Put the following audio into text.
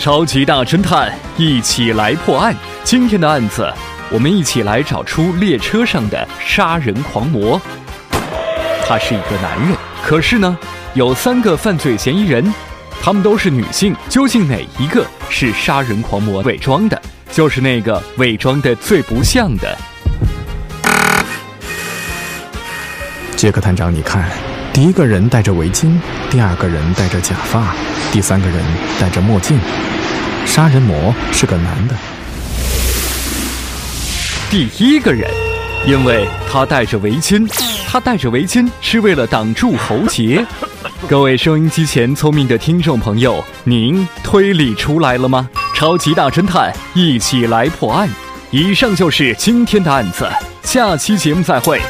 超级大侦探，一起来破案。今天的案子，我们一起来找出列车上的杀人狂魔。他是一个男人，可是呢，有三个犯罪嫌疑人，他们都是女性。究竟哪一个是杀人狂魔伪装的？就是那个伪装的最不像的。杰克探长，你看，第一个人戴着围巾，第二个人戴着假发，第三个人戴着墨镜。杀人魔是个男的。第一个人，因为他戴着围巾，他戴着围巾是为了挡住喉结。各位收音机前聪明的听众朋友，您推理出来了吗？超级大侦探，一起来破案。以上就是今天的案子，下期节目再会。